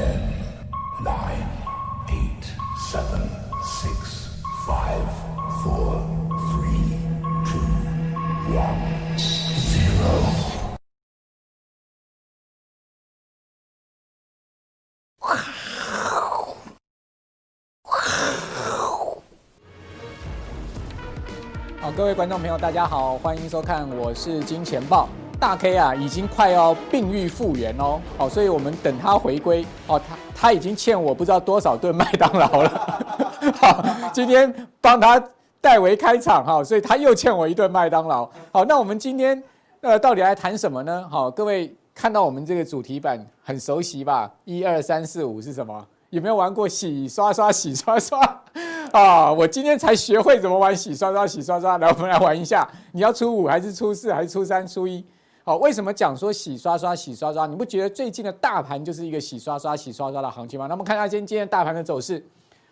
Ten, nine, eight, seven, six, five, four, three, two, one, zero. 好，各位观众朋友，大家好，欢迎收看，我是金钱豹。大 K 啊，已经快要病愈复原哦，好，所以我们等他回归哦，他他已经欠我不知道多少顿麦当劳了，好，今天帮他代为开场哈，所以他又欠我一顿麦当劳。好，那我们今天呃到底来谈什么呢？好，各位看到我们这个主题板很熟悉吧？一二三四五是什么？有没有玩过洗刷刷洗刷刷啊？我今天才学会怎么玩洗刷刷洗刷刷，来我们来玩一下。你要初五还是初四还是初三初一？好，为什么讲说洗刷刷、洗刷刷？你不觉得最近的大盘就是一个洗刷刷、洗刷刷的行情吗？那么看一下今天今天大盘的走势。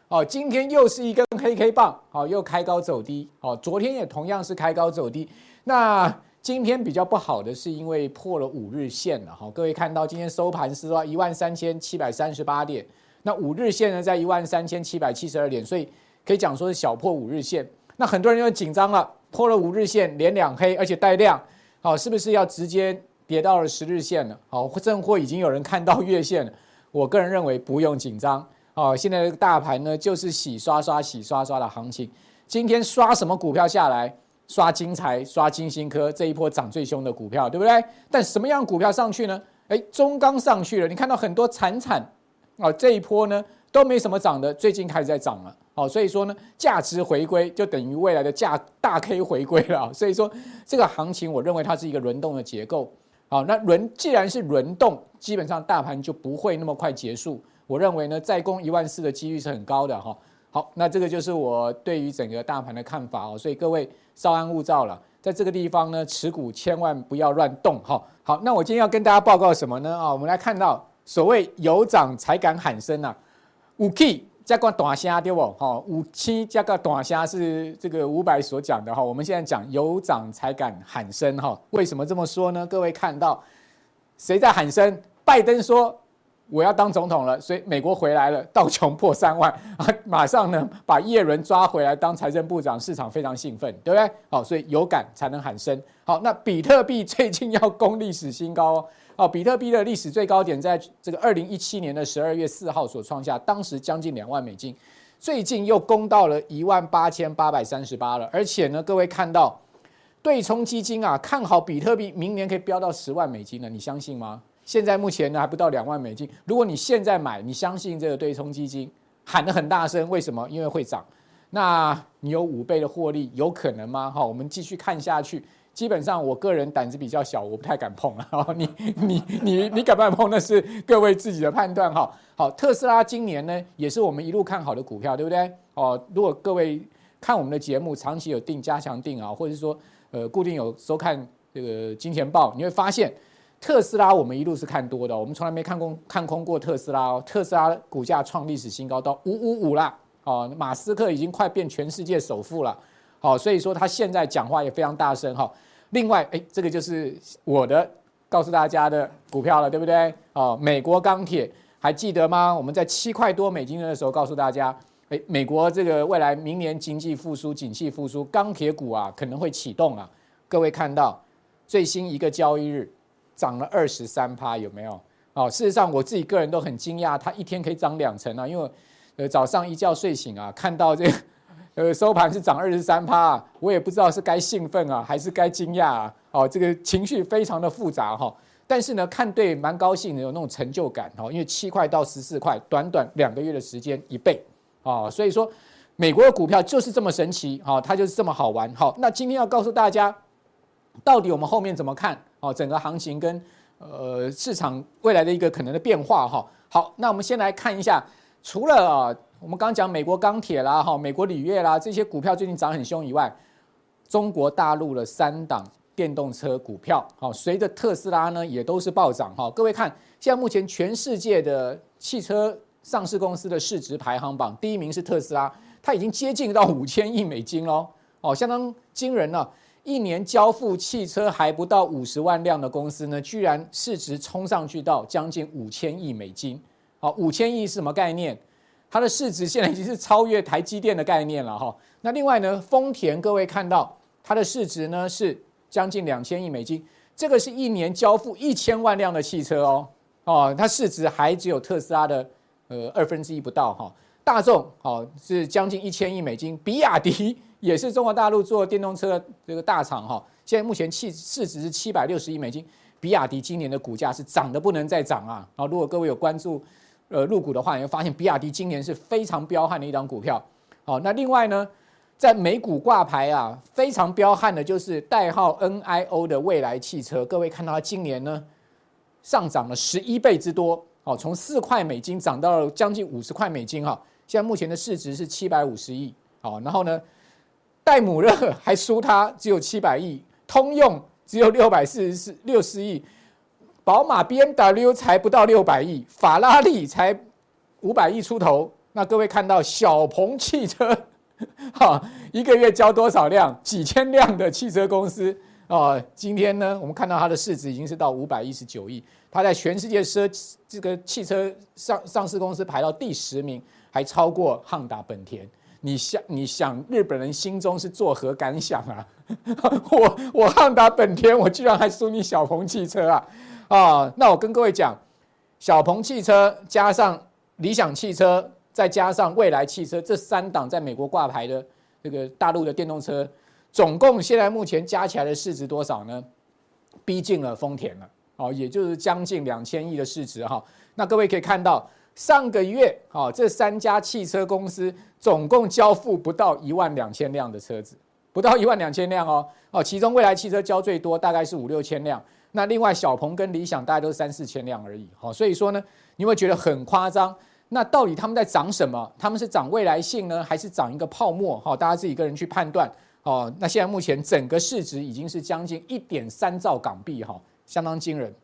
哦，今天又是一根黑 K 棒，好，又开高走低。好，昨天也同样是开高走低。那今天比较不好的是因为破了五日线了。好，各位看到今天收盘是说一万三千七百三十八点，那五日线呢在一万三千七百七十二点，所以可以讲说是小破五日线。那很多人又紧张了，破了五日线连两黑，而且带量。好，是不是要直接跌到了十日线了？好，甚或已经有人看到月线了。我个人认为不用紧张。好，现在这个大盘呢，就是洗刷刷、洗刷刷的行情。今天刷什么股票下来？刷金财、刷金星科这一波涨最凶的股票，对不对？但什么样股票上去呢？诶，中钢上去了。你看到很多惨惨啊，这一波呢都没什么涨的，最近开始在涨了。好，所以说呢，价值回归就等于未来的价大 K 回归了。所以说，这个行情我认为它是一个轮动的结构。好，那轮既然是轮动，基本上大盘就不会那么快结束。我认为呢，再攻一万四的几率是很高的哈。好，那这个就是我对于整个大盘的看法哦。所以各位稍安勿躁了，在这个地方呢，持股千万不要乱动。好，好，那我今天要跟大家报告什么呢？啊，我们来看到所谓有涨才敢喊声呐，五 K。加个短虾对不？哈，五七加个短虾是这个五百所讲的哈。我们现在讲有涨才敢喊声哈。为什么这么说呢？各位看到谁在喊声？拜登说我要当总统了，所以美国回来了，道琼破三万啊，马上呢把叶伦抓回来当财政部长，市场非常兴奋，对不对？好，所以有感才能喊声。好，那比特币最近要攻历史新高哦。哦，比特币的历史最高点在这个二零一七年的十二月四号所创下，当时将近两万美金，最近又攻到了一万八千八百三十八了。而且呢，各位看到对冲基金啊，看好比特币明年可以飙到十万美金了，你相信吗？现在目前呢还不到两万美金，如果你现在买，你相信这个对冲基金喊得很大声，为什么？因为会涨，那你有五倍的获利，有可能吗？好，我们继续看下去。基本上，我个人胆子比较小，我不太敢碰了。你你你你敢不敢碰？那是各位自己的判断哈。好，特斯拉今年呢，也是我们一路看好的股票，对不对？哦，如果各位看我们的节目，长期有订加强订啊，或者是说呃固定有收看这个金钱豹，你会发现特斯拉我们一路是看多的，我们从来没看空看空过特斯拉哦。特斯拉股价创历史新高到五五五啦。哦，马斯克已经快变全世界首富了。好，所以说他现在讲话也非常大声哈。另外，哎，这个就是我的告诉大家的股票了，对不对？哦，美国钢铁还记得吗？我们在七块多美金的时候告诉大家，哎，美国这个未来明年经济复苏、景气复苏，钢铁股啊可能会启动啊。各位看到最新一个交易日涨了二十三趴，有没有？哦，事实上我自己个人都很惊讶，它一天可以涨两成啊，因为呃早上一觉睡醒啊，看到这个。呃，收盘是涨二十三趴，我也不知道是该兴奋啊，还是该惊讶啊？哦，这个情绪非常的复杂哈。但是呢，看对蛮高兴的，有那种成就感哈。因为七块到十四块，短短两个月的时间一倍啊，所以说美国的股票就是这么神奇哈，它就是这么好玩。好，那今天要告诉大家，到底我们后面怎么看？哦，整个行情跟呃市场未来的一个可能的变化哈。好，那我们先来看一下，除了啊。我们刚讲美国钢铁啦，哈，美国铝业啦，这些股票最近涨很凶以外，中国大陆的三档电动车股票，好，随着特斯拉呢也都是暴涨，哈。各位看，现在目前全世界的汽车上市公司的市值排行榜，第一名是特斯拉，它已经接近到五千亿美金喽，哦，相当惊人了。一年交付汽车还不到五十万辆的公司呢，居然市值冲上去到将近五千亿美金。好，五千亿是什么概念？它的市值现在已经是超越台积电的概念了哈。那另外呢，丰田各位看到它的市值呢是将近两千亿美金，这个是一年交付一千万辆的汽车哦哦，它市值还只有特斯拉的呃二分之一不到哈。大众哦是将近一千亿美金，比亚迪也是中国大陆做电动车这个大厂哈，现在目前市市值是七百六十亿美金，比亚迪今年的股价是涨得不能再涨啊！啊，如果各位有关注。呃，入股的话，你会发现比亚迪今年是非常彪悍的一张股票。好，那另外呢，在美股挂牌啊，非常彪悍的就是代号 NIO 的蔚来汽车。各位看到它今年呢上涨了十一倍之多，好，从四块美金涨到了将近五十块美金哈。现在目前的市值是七百五十亿。好，然后呢，戴姆勒还输它只有七百亿，通用只有六百四十四六十亿。宝马、BMW 才不到六百亿，法拉利才五百亿出头。那各位看到小鹏汽车，哈，一个月交多少辆？几千辆的汽车公司啊。今天呢，我们看到它的市值已经是到五百一十九亿，它在全世界奢这个汽车上上市公司排到第十名，还超过汉达、本田。你想，你想日本人心中是作何感想啊？我我汉达、本田，我居然还输你小鹏汽车啊！啊，那我跟各位讲，小鹏汽车加上理想汽车，再加上蔚来汽车，这三档在美国挂牌的这个大陆的电动车，总共现在目前加起来的市值多少呢？逼近了丰田了，哦，也就是将近两千亿的市值哈。那各位可以看到，上个月啊，这三家汽车公司总共交付不到一万两千辆的车子，不到一万两千辆哦，哦，其中蔚来汽车交最多，大概是五六千辆。那另外，小鹏跟理想大概都是三四千辆而已，好，所以说呢，你会觉得很夸张。那到底他们在涨什么？他们是涨未来性呢，还是涨一个泡沫？好，大家自己个人去判断。哦，那现在目前整个市值已经是将近一点三兆港币，哈，相当惊人。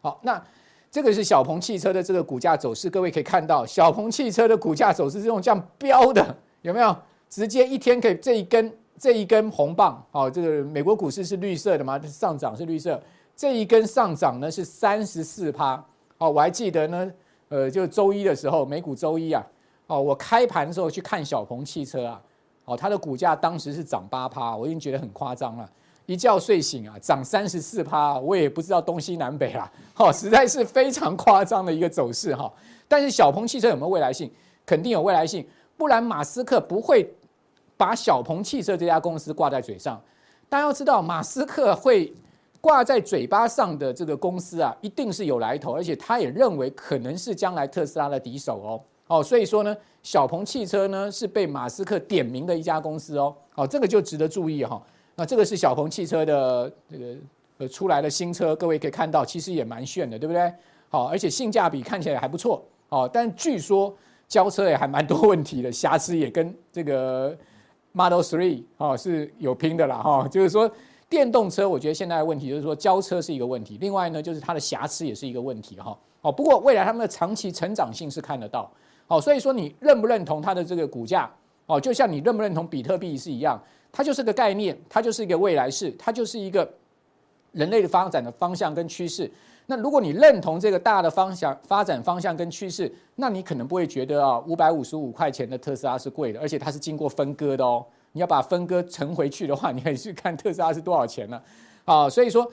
好，那这个是小鹏汽车的这个股价走势，各位可以看到，小鹏汽车的股价走势是用这样标的，有没有？直接一天可以这一根这一根红棒，好，这个美国股市是绿色的吗？上涨是绿色。这一根上涨呢是三十四趴，哦，我还记得呢，呃，就周一的时候，美股周一啊，哦，我开盘的时候去看小鹏汽车啊，哦，它的股价当时是涨八趴，我已经觉得很夸张了，一觉睡醒啊，涨三十四趴，我也不知道东西南北啦，哦，实在是非常夸张的一个走势哈。但是小鹏汽车有没有未来性？肯定有未来性，不然马斯克不会把小鹏汽车这家公司挂在嘴上。大家要知道，马斯克会。挂在嘴巴上的这个公司啊，一定是有来头，而且他也认为可能是将来特斯拉的敌手哦。哦，所以说呢，小鹏汽车呢是被马斯克点名的一家公司哦。哦，这个就值得注意哈。那这个是小鹏汽车的这个呃出来的新车，各位可以看到，其实也蛮炫的，对不对？好，而且性价比看起来还不错。哦，但据说交车也还蛮多问题的，瑕疵也跟这个 Model Three 哦是有拼的啦哈，就是说。电动车，我觉得现在的问题就是说交车是一个问题，另外呢，就是它的瑕疵也是一个问题哈。哦，不过未来他们的长期成长性是看得到。哦，所以说你认不认同它的这个股价？哦，就像你认不认同比特币是一样，它就是个概念，它就是一个未来式，它就是一个人类的发展的方向跟趋势。那如果你认同这个大的方向发展方向跟趋势，那你可能不会觉得啊，五百五十五块钱的特斯拉是贵的，而且它是经过分割的哦。你要把分割乘回去的话，你可以去看特斯拉是多少钱呢？啊，所以说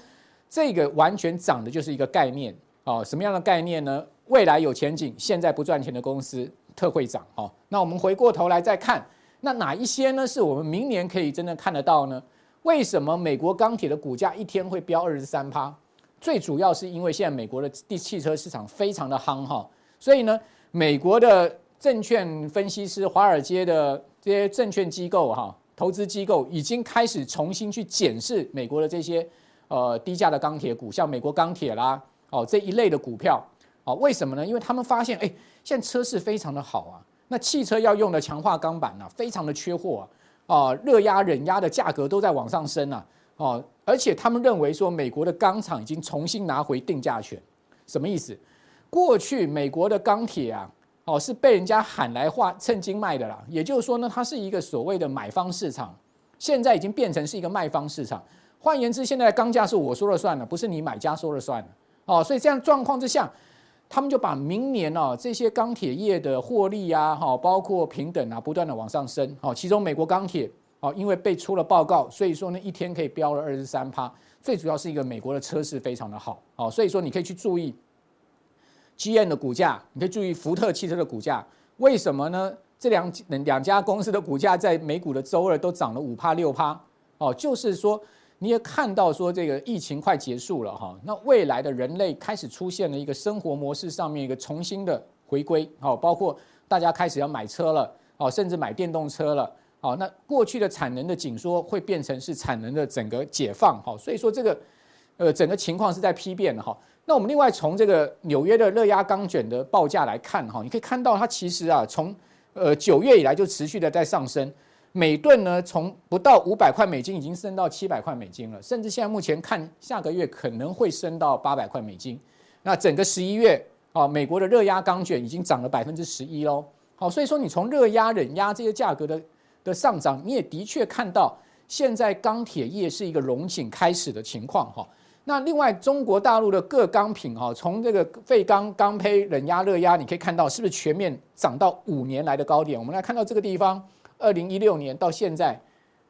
这个完全涨的就是一个概念啊，什么样的概念呢？未来有前景，现在不赚钱的公司特会涨啊。那我们回过头来再看，那哪一些呢？是我们明年可以真的看得到呢？为什么美国钢铁的股价一天会飙二十三趴？最主要是因为现在美国的地汽车市场非常的夯哈，所以呢，美国的证券分析师、华尔街的。这些证券机构哈，投资机构已经开始重新去检视美国的这些呃低价的钢铁股，像美国钢铁啦，哦这一类的股票，哦为什么呢？因为他们发现，哎，现在车市非常的好啊，那汽车要用的强化钢板啊，非常的缺货啊，啊热压、冷压的价格都在往上升啊，哦，而且他们认为说，美国的钢厂已经重新拿回定价权，什么意思？过去美国的钢铁啊。哦，是被人家喊来话称斤卖的啦。也就是说呢，它是一个所谓的买方市场，现在已经变成是一个卖方市场。换言之，现在的钢价是我说了算了，不是你买家说了算了。哦，所以这样状况之下，他们就把明年哦这些钢铁业的获利啊，哈，包括平等啊，不断的往上升。哦，其中美国钢铁哦，因为被出了报告，所以说呢一天可以飙了二十三趴。最主要是一个美国的车市非常的好，哦，所以说你可以去注意 GM 的股价，你可以注意福特汽车的股价。为什么呢？这两两家公司的股价在美股的周二都涨了五趴六趴。哦，就是说。你也看到说这个疫情快结束了哈，那未来的人类开始出现了一个生活模式上面一个重新的回归，好，包括大家开始要买车了，哦，甚至买电动车了，好，那过去的产能的紧缩会变成是产能的整个解放，好，所以说这个呃整个情况是在批变的哈。那我们另外从这个纽约的热轧钢卷的报价来看哈，你可以看到它其实啊从呃九月以来就持续的在上升。每吨呢，从不到五百块美金已经升到七百块美金了，甚至现在目前看下个月可能会升到八百块美金。那整个十一月啊，美国的热压钢卷已经涨了百分之十一喽。好，所以说你从热压、冷压这些价格的的上涨，你也的确看到现在钢铁业是一个荣景开始的情况哈。那另外中国大陆的各钢品哈，从这个废钢、钢坯、冷压、热压，你可以看到是不是全面涨到五年来的高点？我们来看到这个地方。二零一六年到现在，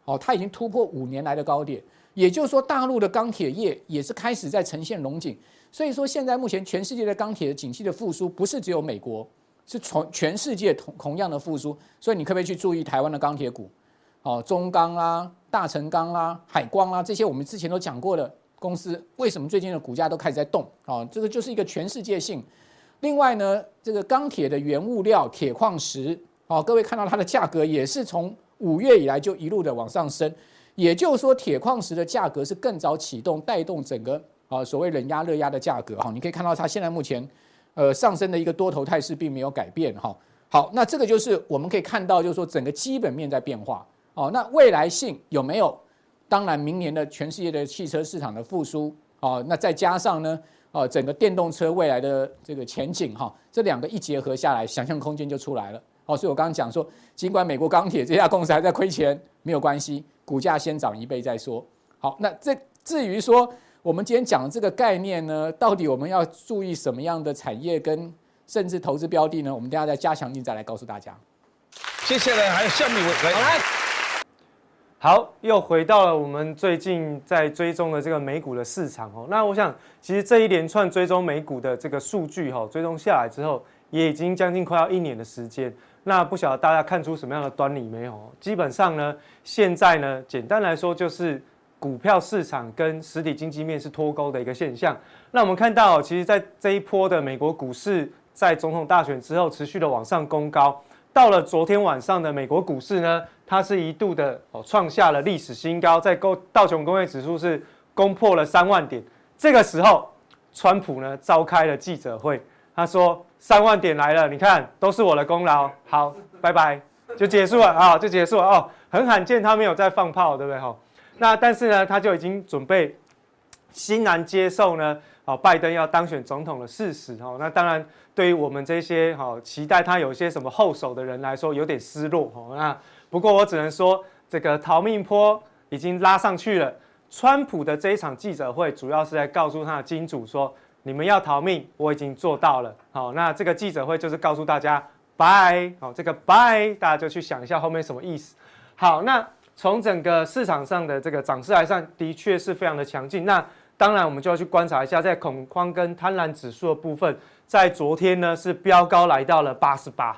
哦，它已经突破五年来的高点，也就是说，大陆的钢铁业也是开始在呈现龙景。所以说，现在目前全世界的钢铁的景气的复苏，不是只有美国，是从全世界同同样的复苏。所以你可不可以去注意台湾的钢铁股？哦，中钢啦、大成钢啦、海光啦，这些我们之前都讲过的公司，为什么最近的股价都开始在动？哦，这个就是一个全世界性。另外呢，这个钢铁的原物料铁矿石。好，各位看到它的价格也是从五月以来就一路的往上升，也就是说铁矿石的价格是更早启动，带动整个啊所谓冷压热压的价格哈，你可以看到它现在目前呃上升的一个多头态势并没有改变哈。好，那这个就是我们可以看到，就是说整个基本面在变化哦。那未来性有没有？当然，明年的全世界的汽车市场的复苏哦，那再加上呢，哦整个电动车未来的这个前景哈，这两个一结合下来，想象空间就出来了。哦，所以我刚刚讲说，尽管美国钢铁这家公司还在亏钱，没有关系，股价先涨一倍再说。好，那这至于说我们今天讲的这个概念呢，到底我们要注意什么样的产业跟甚至投资标的呢？我们等下再加强錠再来告诉大家。接下来还有下面一位，好来，好，又回到了我们最近在追踪的这个美股的市场哦。那我想，其实这一连串追踪美股的这个数据哈，追踪下来之后，也已经将近快要一年的时间。那不晓得大家看出什么样的端倪没有？基本上呢，现在呢，简单来说就是股票市场跟实体经济面是脱钩的一个现象。那我们看到，其实，在这一波的美国股市在总统大选之后持续的往上攻高，到了昨天晚上的美国股市呢，它是一度的哦创下了历史新高，在高道琼工业指数是攻破了三万点。这个时候，川普呢召开了记者会，他说。三万点来了，你看都是我的功劳。好，拜拜，就结束了啊，就结束了哦。很罕见，他没有在放炮，对不对？哈，那但是呢，他就已经准备欣然接受呢，哦，拜登要当选总统的事实。哦，那当然，对于我们这些哈期待他有些什么后手的人来说，有点失落。哦，那不过我只能说，这个逃命坡已经拉上去了。川普的这一场记者会，主要是在告诉他的金主说。你们要逃命，我已经做到了。好，那这个记者会就是告诉大家拜。好，这个拜，大家就去想一下后面什么意思。好，那从整个市场上的这个涨势来看，的确是非常的强劲。那当然，我们就要去观察一下，在恐慌跟贪婪指数的部分，在昨天呢是飙高来到了八十八。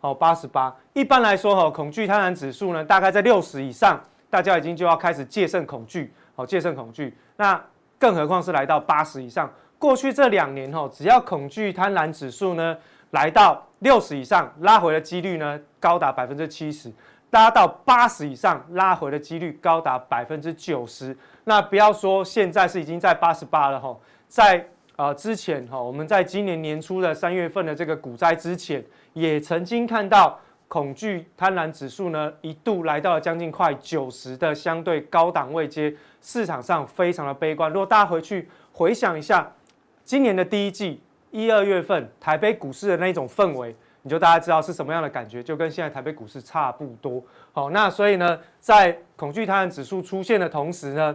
好，八十八。一般来说，哈，恐惧贪婪指数呢大概在六十以上，大家已经就要开始戒慎恐惧。好，戒慎恐惧。那更何况是来到八十以上。过去这两年吼，只要恐惧贪婪指数呢来到六十以上，拉回的几率呢高达百分之七十；拉到八十以上，拉回的几率高达百分之九十。那不要说现在是已经在八十八了哈，在呃之前哈，我们在今年年初的三月份的这个股灾之前，也曾经看到恐惧贪婪指数呢一度来到了将近快九十的相对高档位阶，市场上非常的悲观。如果大家回去回想一下。今年的第一季一二月份，台北股市的那种氛围，你就大家知道是什么样的感觉，就跟现在台北股市差不多。好，那所以呢，在恐惧贪婪指数出现的同时呢，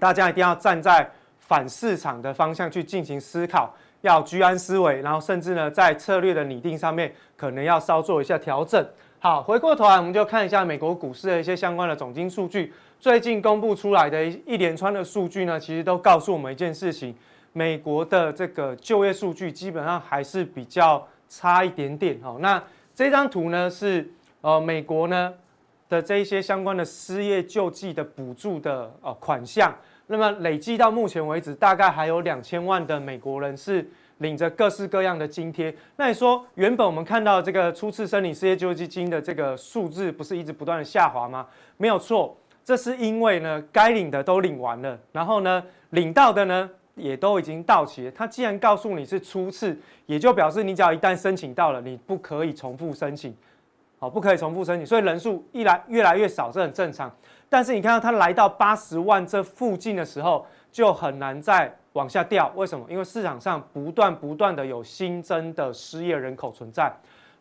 大家一定要站在反市场的方向去进行思考，要居安思危，然后甚至呢，在策略的拟定上面，可能要稍做一下调整。好，回过头来，我们就看一下美国股市的一些相关的总经数据。最近公布出来的一连串的数据呢，其实都告诉我们一件事情：美国的这个就业数据基本上还是比较差一点点。哦，那这张图呢是呃美国呢的这一些相关的失业救济的补助的呃款项。那么累计到目前为止，大概还有两千万的美国人是领着各式各样的津贴。那你说，原本我们看到这个初次申领失业救济金的这个数字，不是一直不断的下滑吗？没有错，这是因为呢，该领的都领完了，然后呢，领到的呢也都已经到期了。他既然告诉你是初次，也就表示你只要一旦申请到了，你不可以重复申请，好，不可以重复申请。所以人数一来越来越少，这很正常。但是你看到他来到八十万这附近的时候，就很难再往下掉。为什么？因为市场上不断不断的有新增的失业人口存在。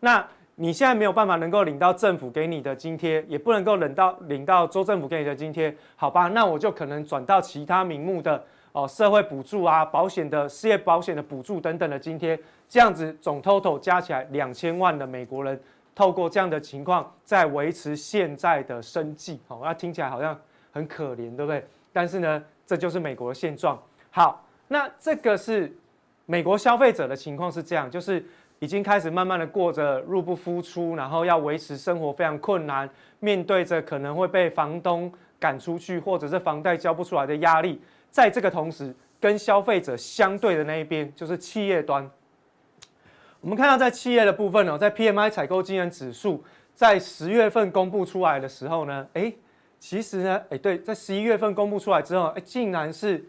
那你现在没有办法能够领到政府给你的津贴，也不能够领到领到州政府给你的津贴，好吧？那我就可能转到其他名目的哦，社会补助啊、保险的失业保险的补助等等的津贴，这样子总 total 加起来两千万的美国人。透过这样的情况，在维持现在的生计，好，那听起来好像很可怜，对不对？但是呢，这就是美国的现状。好，那这个是美国消费者的情况是这样，就是已经开始慢慢的过着入不敷出，然后要维持生活非常困难，面对着可能会被房东赶出去，或者是房贷交不出来的压力。在这个同时，跟消费者相对的那一边，就是企业端。我们看到在企业的部分呢，在 PMI 采购经理指数在十月份公布出来的时候呢，哎，其实呢，哎，对，在十一月份公布出来之后，哎，竟然是，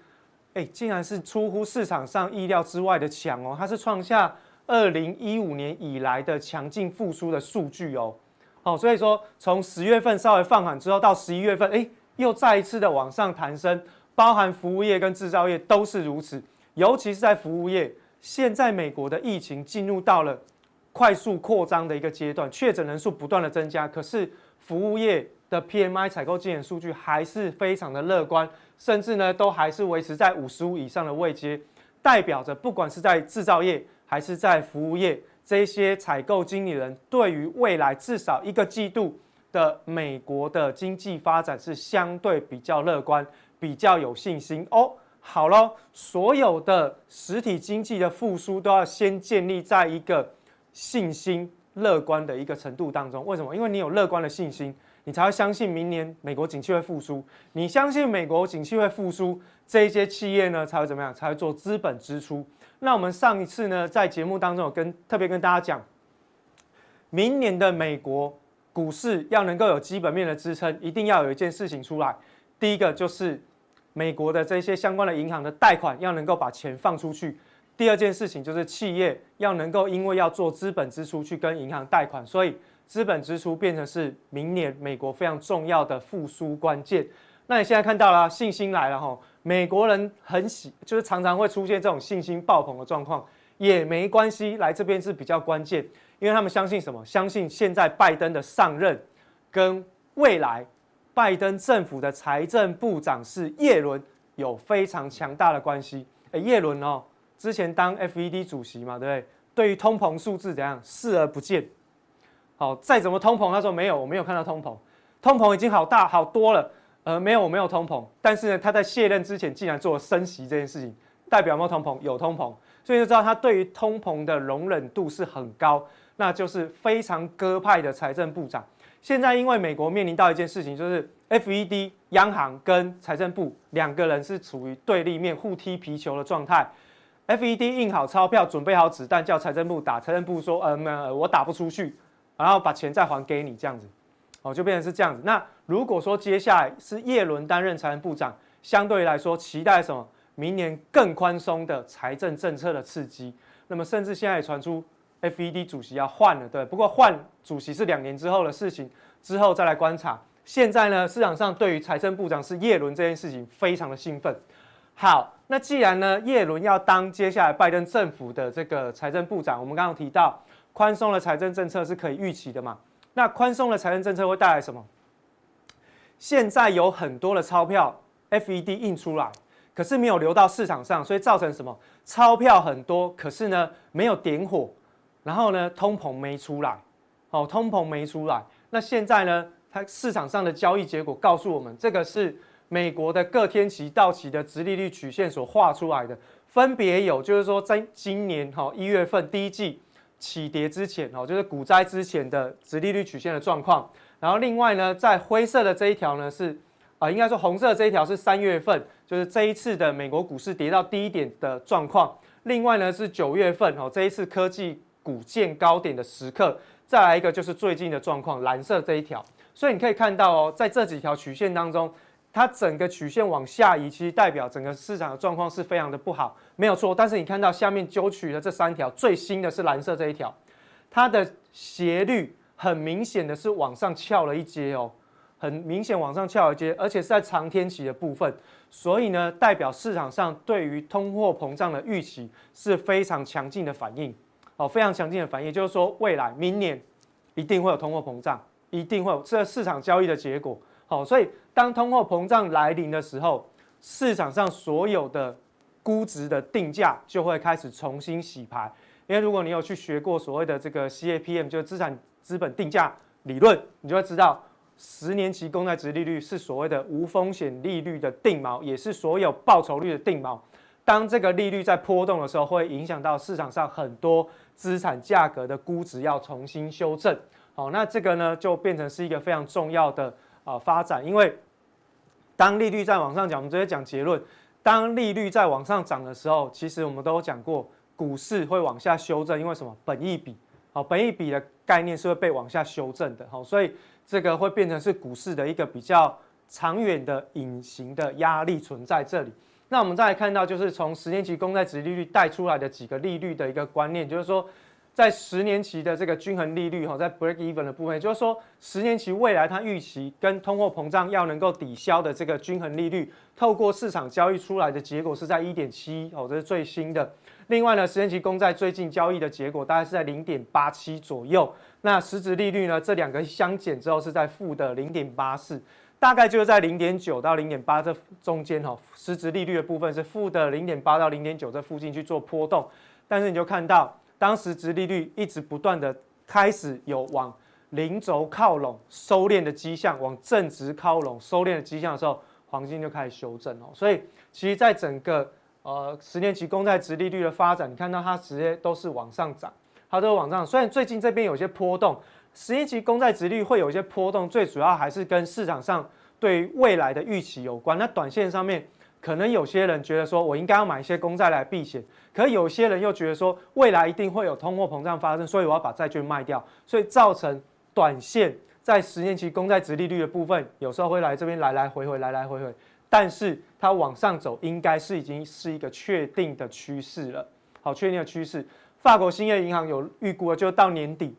哎，竟然是出乎市场上意料之外的强哦，它是创下二零一五年以来的强劲复苏的数据哦，好，所以说从十月份稍微放缓之后，到十一月份，哎，又再一次的往上弹升，包含服务业跟制造业都是如此，尤其是在服务业。现在美国的疫情进入到了快速扩张的一个阶段，确诊人数不断的增加，可是服务业的 PMI 采购经理数据还是非常的乐观，甚至呢都还是维持在五十五以上的位阶，代表着不管是在制造业还是在服务业，这些采购经理人对于未来至少一个季度的美国的经济发展是相对比较乐观，比较有信心哦。好了，所有的实体经济的复苏都要先建立在一个信心乐观的一个程度当中。为什么？因为你有乐观的信心，你才会相信明年美国景气会复苏。你相信美国景气会复苏，这些企业呢才会怎么样？才会做资本支出。那我们上一次呢，在节目当中有跟特别跟大家讲，明年的美国股市要能够有基本面的支撑，一定要有一件事情出来。第一个就是。美国的这些相关的银行的贷款要能够把钱放出去，第二件事情就是企业要能够因为要做资本支出去跟银行贷款，所以资本支出变成是明年美国非常重要的复苏关键。那你现在看到了信心来了哈，美国人很喜，就是常常会出现这种信心爆棚的状况，也没关系，来这边是比较关键，因为他们相信什么？相信现在拜登的上任跟未来。拜登政府的财政部长是耶伦，有非常强大的关系。哎，耶伦哦，之前当 FED 主席嘛，对不对？对于通膨数字怎样视而不见。好，再怎么通膨，他说没有，我没有看到通膨，通膨已经好大好多了。呃，没有，我没有通膨。但是呢，他在卸任之前竟然做了升息这件事情，代表没有通膨，有通膨，所以就知道他对于通膨的容忍度是很高，那就是非常鸽派的财政部长。现在因为美国面临到一件事情，就是 FED 央行跟财政部两个人是处于对立面、互踢皮球的状态。FED 印好钞票，准备好子弹，叫财政部打。财政部说：“嗯，呃，我打不出去，然后把钱再还给你，这样子，哦，就变成是这样子。”那如果说接下来是叶伦担任财政部长，相对来说期待什么？明年更宽松的财政政策的刺激。那么甚至现在也传出。FED 主席要换了，对，不过换主席是两年之后的事情，之后再来观察。现在呢，市场上对于财政部长是叶伦这件事情非常的兴奋。好，那既然呢，叶伦要当接下来拜登政府的这个财政部长，我们刚刚提到宽松的财政政策是可以预期的嘛？那宽松的财政政策会带来什么？现在有很多的钞票，FED 印出来，可是没有流到市场上，所以造成什么？钞票很多，可是呢没有点火，然后呢通膨没出来，哦，通膨没出来。那现在呢，它市场上的交易结果告诉我们，这个是美国的各天期到期的殖利率曲线所画出来的，分别有就是说在今年哈一月份第一季起跌之前哦，就是股灾之前的殖利率曲线的状况。然后另外呢，在灰色的这一条呢是啊，应该说红色的这一条是三月份，就是这一次的美国股市跌到低点的状况。另外呢是九月份哦，这一次科技股见高点的时刻。再来一个就是最近的状况，蓝色这一条。所以你可以看到哦，在这几条曲线当中，它整个曲线往下移，其实代表整个市场的状况是非常的不好，没有错。但是你看到下面揪取的这三条，最新的是蓝色这一条，它的斜率。很明显的是往上翘了一阶哦，很明显往上翘了一阶，而且是在长天期的部分，所以呢，代表市场上对于通货膨胀的预期是非常强劲的反应哦，非常强劲的反应，就是说未来明年一定会有通货膨胀，一定会有这市场交易的结果。好，所以当通货膨胀来临的时候，市场上所有的估值的定价就会开始重新洗牌，因为如果你有去学过所谓的这个 CAPM，就是资产。资本定价理论，你就会知道，十年期公债值利率是所谓的无风险利率的定锚，也是所有报酬率的定锚。当这个利率在波动的时候，会影响到市场上很多资产价格的估值要重新修正。好，那这个呢，就变成是一个非常重要的啊发展，因为当利率在往上涨，我们直接讲结论，当利率在往上涨的时候，其实我们都有讲过，股市会往下修正，因为什么？本益比。好，本益比的概念是会被往下修正的，好，所以这个会变成是股市的一个比较长远的隐形的压力存在这里。那我们再来看到，就是从十年期公债殖利率带出来的几个利率的一个观念，就是说，在十年期的这个均衡利率，哈，在 break even 的部分，就是说，十年期未来它预期跟通货膨胀要能够抵消的这个均衡利率，透过市场交易出来的结果是在一点七，哦，这是最新的。另外呢，十年期公债最近交易的结果大概是在零点八七左右。那实质利率呢，这两个相减之后是在负的零点八四，大概就是在零点九到零点八这中间哈。实质利率的部分是负的零点八到零点九这附近去做波动。但是你就看到，当实值利率一直不断的开始有往零轴靠拢、收敛的迹象，往正值靠拢、收敛的迹象的时候，黄金就开始修正哦。所以其实在整个呃，十年期公债值利率的发展，你看到它直接都是往上涨，它都是往上。虽然最近这边有些波动，十年期公债殖利率会有一些波动，最主要还是跟市场上对未来的预期有关。那短线上面，可能有些人觉得说我应该要买一些公债来避险，可有些人又觉得说未来一定会有通货膨胀发生，所以我要把债券卖掉，所以造成短线在十年期公债殖利率的部分，有时候会来这边来来回回，来来回回。但是它往上走，应该是已经是一个确定的趋势了。好，确定的趋势。法国兴业银行有预估了，就到年底，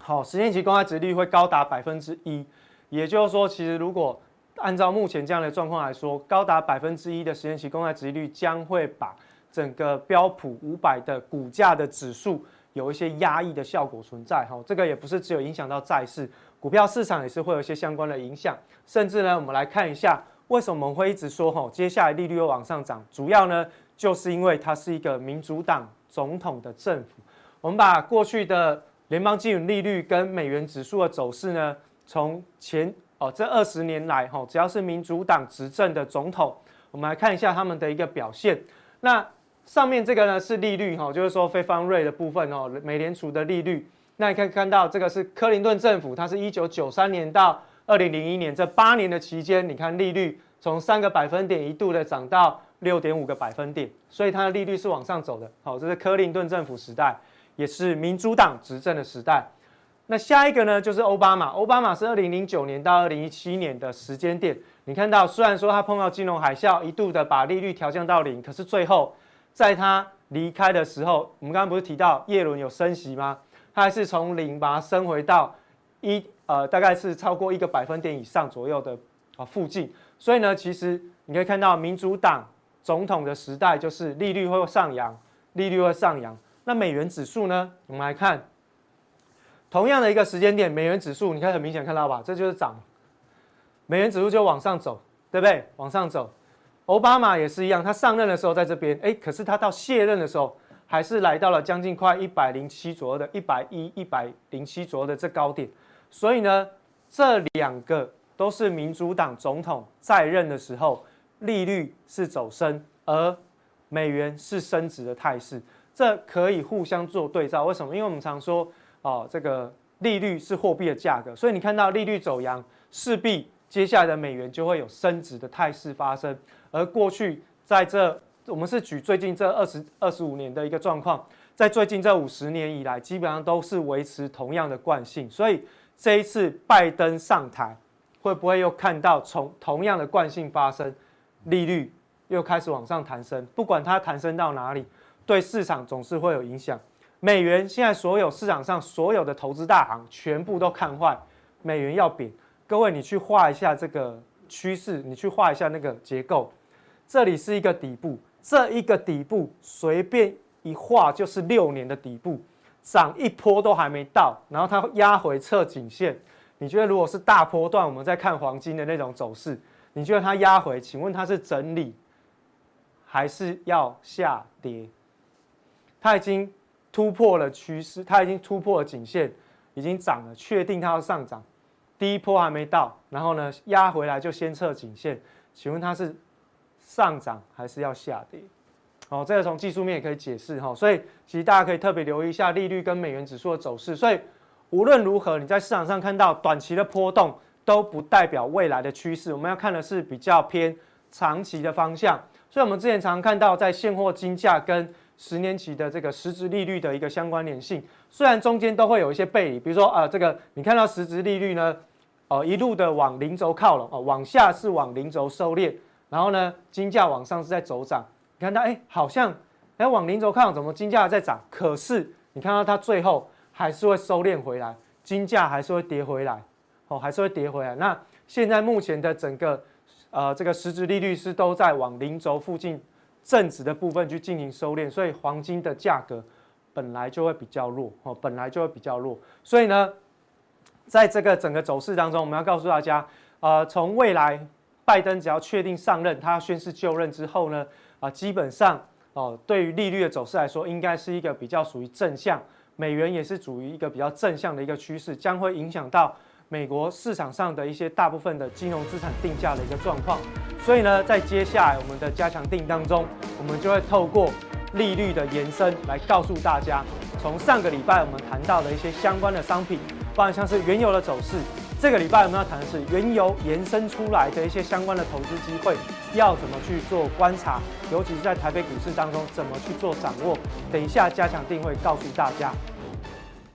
好，十年期公开殖利率会高达百分之一。也就是说，其实如果按照目前这样的状况来说，高达百分之一的十年期公开殖利率将会把整个标普五百的股价的指数有一些压抑的效果存在。好，这个也不是只有影响到债市，股票市场也是会有一些相关的影响。甚至呢，我们来看一下。为什么我们会一直说吼，接下来利率会往上涨？主要呢，就是因为它是一个民主党总统的政府。我们把过去的联邦基准利率跟美元指数的走势呢，从前哦这二十年来吼，只要是民主党执政的总统，我们来看一下他们的一个表现。那上面这个呢是利率哈，就是说非方瑞的部分哦，美联储的利率。那你可以看到这个是克林顿政府，它是一九九三年到。二零零一年这八年的期间，你看利率从三个百分点一度的涨到六点五个百分点，所以它的利率是往上走的。好，这是克林顿政府时代，也是民主党执政的时代。那下一个呢，就是奥巴马。奥巴马是二零零九年到二零一七年的时间点。你看到，虽然说他碰到金融海啸，一度的把利率调降到零，可是最后在他离开的时候，我们刚刚不是提到耶伦有升息吗？他还是从零把它升回到一。呃，大概是超过一个百分点以上左右的啊附近，所以呢，其实你可以看到民主党总统的时代就是利率会上扬，利率会上扬。那美元指数呢？我们来看同样的一个时间点，美元指数你看很明显看到吧？这就是涨，美元指数就往上走，对不对？往上走。奥巴马也是一样，他上任的时候在这边，哎，可是他到卸任的时候，还是来到了将近快一百零七左右的，一百一、一百零七左右的这高点。所以呢，这两个都是民主党总统在任的时候，利率是走升，而美元是升值的态势，这可以互相做对照。为什么？因为我们常说，哦，这个利率是货币的价格，所以你看到利率走扬，势必接下来的美元就会有升值的态势发生。而过去在这，我们是举最近这二十二十五年的一个状况，在最近这五十年以来，基本上都是维持同样的惯性。所以这一次拜登上台，会不会又看到从同样的惯性发生，利率又开始往上弹升？不管它弹升到哪里，对市场总是会有影响。美元现在所有市场上所有的投资大行全部都看坏美元要贬。各位，你去画一下这个趋势，你去画一下那个结构。这里是一个底部，这一个底部随便一画就是六年的底部，涨一波都还没到，然后它压回测颈线。你觉得如果是大波段，我们在看黄金的那种走势，你觉得它压回，请问它是整理还是要下跌？它已经突破了趋势，它已经突破了颈线，已经涨了，确定它要上涨。第一波还没到，然后呢压回来就先测颈线，请问它是？上涨还是要下跌？哦，这个从技术面也可以解释哈，所以其实大家可以特别留意一下利率跟美元指数的走势。所以无论如何，你在市场上看到短期的波动都不代表未来的趋势，我们要看的是比较偏长期的方向。所以，我们之前常常看到在现货金价跟十年期的这个实质利率的一个相关联性，虽然中间都会有一些背离，比如说呃，这个你看到实质利率呢，呃，一路的往零轴靠拢，哦，往下是往零轴收敛。然后呢，金价往上是在走涨，你看它，哎，好像哎往零轴看，怎么金价在涨？可是你看到它最后还是会收敛回来，金价还是会跌回来，哦，还是会跌回来。那现在目前的整个呃这个实质利率是都在往零轴附近正值的部分去进行收敛，所以黄金的价格本来就会比较弱，哦，本来就会比较弱。所以呢，在这个整个走势当中，我们要告诉大家，呃，从未来。拜登只要确定上任，他宣誓就任之后呢，啊，基本上哦，对于利率的走势来说，应该是一个比较属于正向，美元也是属于一个比较正向的一个趋势，将会影响到美国市场上的一些大部分的金融资产定价的一个状况。所以呢，在接下来我们的加强定当中，我们就会透过利率的延伸来告诉大家，从上个礼拜我们谈到的一些相关的商品，包含像是原油的走势。这个礼拜我们要谈的是原油延伸出来的一些相关的投资机会，要怎么去做观察，尤其是在台北股市当中怎么去做掌握。等一下加强定会告诉大家。